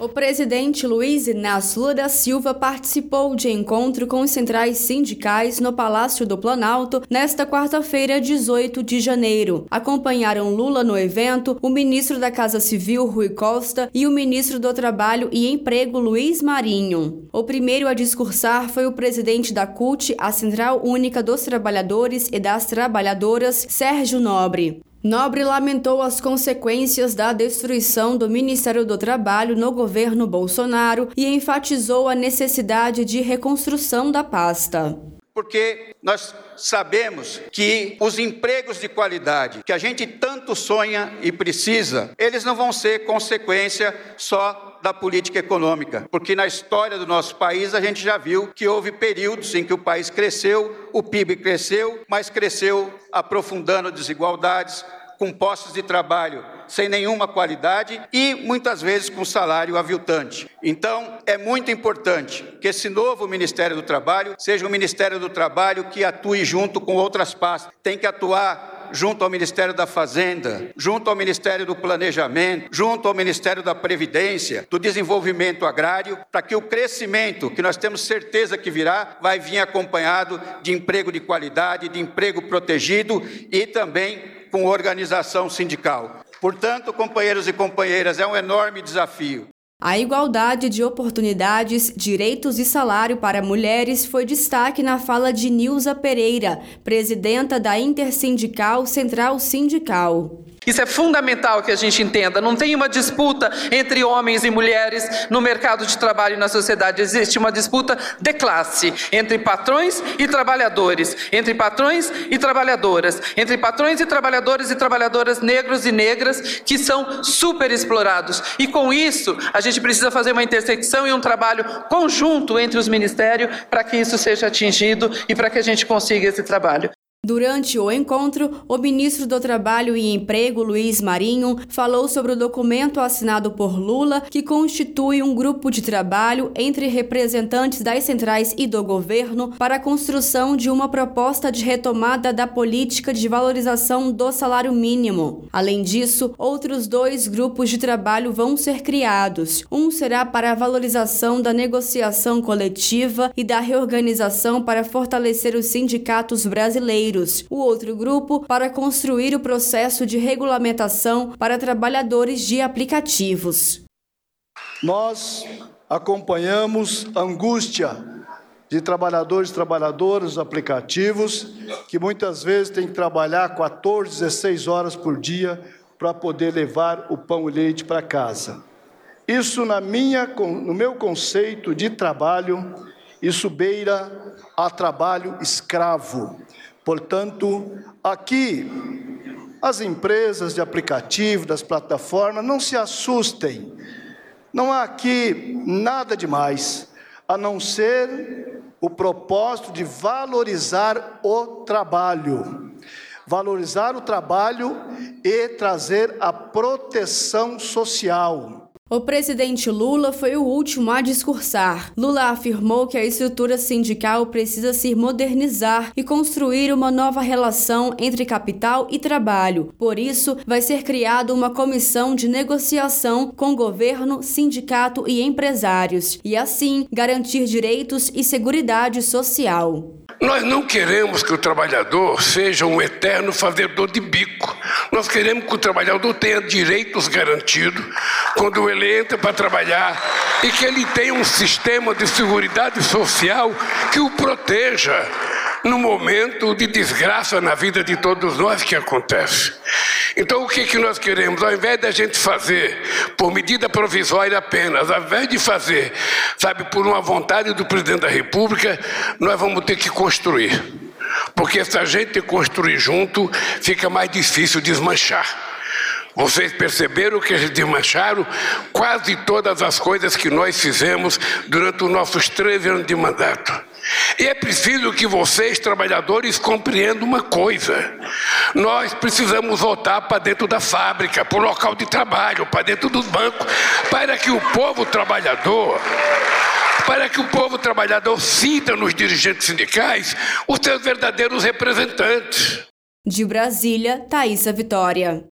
O presidente Luiz Inácio Lula da Silva participou de encontro com os centrais sindicais no Palácio do Planalto nesta quarta-feira, 18 de janeiro. Acompanharam Lula no evento o ministro da Casa Civil, Rui Costa, e o ministro do Trabalho e Emprego, Luiz Marinho. O primeiro a discursar foi o presidente da CUT, a Central Única dos Trabalhadores e das Trabalhadoras, Sérgio Nobre. Nobre lamentou as consequências da destruição do Ministério do Trabalho no governo Bolsonaro e enfatizou a necessidade de reconstrução da pasta. Porque nós sabemos que os empregos de qualidade que a gente tanto sonha e precisa, eles não vão ser consequência só da política econômica, porque na história do nosso país a gente já viu que houve períodos em que o país cresceu, o PIB cresceu, mas cresceu aprofundando desigualdades, com postos de trabalho sem nenhuma qualidade e muitas vezes com salário aviltante. Então, é muito importante que esse novo Ministério do Trabalho seja um Ministério do Trabalho que atue junto com outras pastas. Tem que atuar junto ao Ministério da Fazenda, junto ao Ministério do Planejamento, junto ao Ministério da Previdência, do Desenvolvimento Agrário, para que o crescimento, que nós temos certeza que virá, vai vir acompanhado de emprego de qualidade, de emprego protegido e também com organização sindical. Portanto, companheiros e companheiras, é um enorme desafio. A igualdade de oportunidades, direitos e salário para mulheres foi destaque na fala de Nilza Pereira, presidenta da Intersindical Central Sindical. Isso é fundamental que a gente entenda. Não tem uma disputa entre homens e mulheres no mercado de trabalho e na sociedade. Existe uma disputa de classe entre patrões e trabalhadores, entre patrões e trabalhadoras, entre patrões e trabalhadores e trabalhadoras negros e negras que são super explorados. E com isso, a gente precisa fazer uma intersecção e um trabalho conjunto entre os ministérios para que isso seja atingido e para que a gente consiga esse trabalho. Durante o encontro, o ministro do Trabalho e Emprego, Luiz Marinho, falou sobre o documento assinado por Lula, que constitui um grupo de trabalho entre representantes das centrais e do governo para a construção de uma proposta de retomada da política de valorização do salário mínimo. Além disso, outros dois grupos de trabalho vão ser criados. Um será para a valorização da negociação coletiva e da reorganização para fortalecer os sindicatos brasileiros o outro grupo para construir o processo de regulamentação para trabalhadores de aplicativos. Nós acompanhamos a angústia de trabalhadores e trabalhadoras aplicativos que muitas vezes têm que trabalhar 14, 16 horas por dia para poder levar o pão e leite para casa. Isso na minha, no meu conceito de trabalho, isso beira a trabalho escravo. Portanto, aqui, as empresas de aplicativo, das plataformas, não se assustem. Não há aqui nada demais, a não ser o propósito de valorizar o trabalho. Valorizar o trabalho e trazer a proteção social. O presidente Lula foi o último a discursar. Lula afirmou que a estrutura sindical precisa se modernizar e construir uma nova relação entre capital e trabalho. Por isso, vai ser criada uma comissão de negociação com governo, sindicato e empresários, e assim garantir direitos e seguridade social. Nós não queremos que o trabalhador seja um eterno fazedor de bico. Nós queremos que o trabalhador tenha direitos garantidos quando ele entra para trabalhar e que ele tenha um sistema de segurança social que o proteja no momento de desgraça na vida de todos nós que acontece. Então, o que, que nós queremos? Ao invés da gente fazer por medida provisória apenas, ao invés de fazer, sabe, por uma vontade do presidente da República, nós vamos ter que construir. Porque se a gente construir junto, fica mais difícil desmanchar. Vocês perceberam que eles desmancharam quase todas as coisas que nós fizemos durante os nossos 13 anos de mandato. E é preciso que vocês, trabalhadores, compreendam uma coisa: nós precisamos voltar para dentro da fábrica, para o local de trabalho, para dentro dos bancos, para que o povo trabalhador para que o povo trabalhador sinta nos dirigentes sindicais os seus verdadeiros representantes. De Brasília, Thaisa Vitória.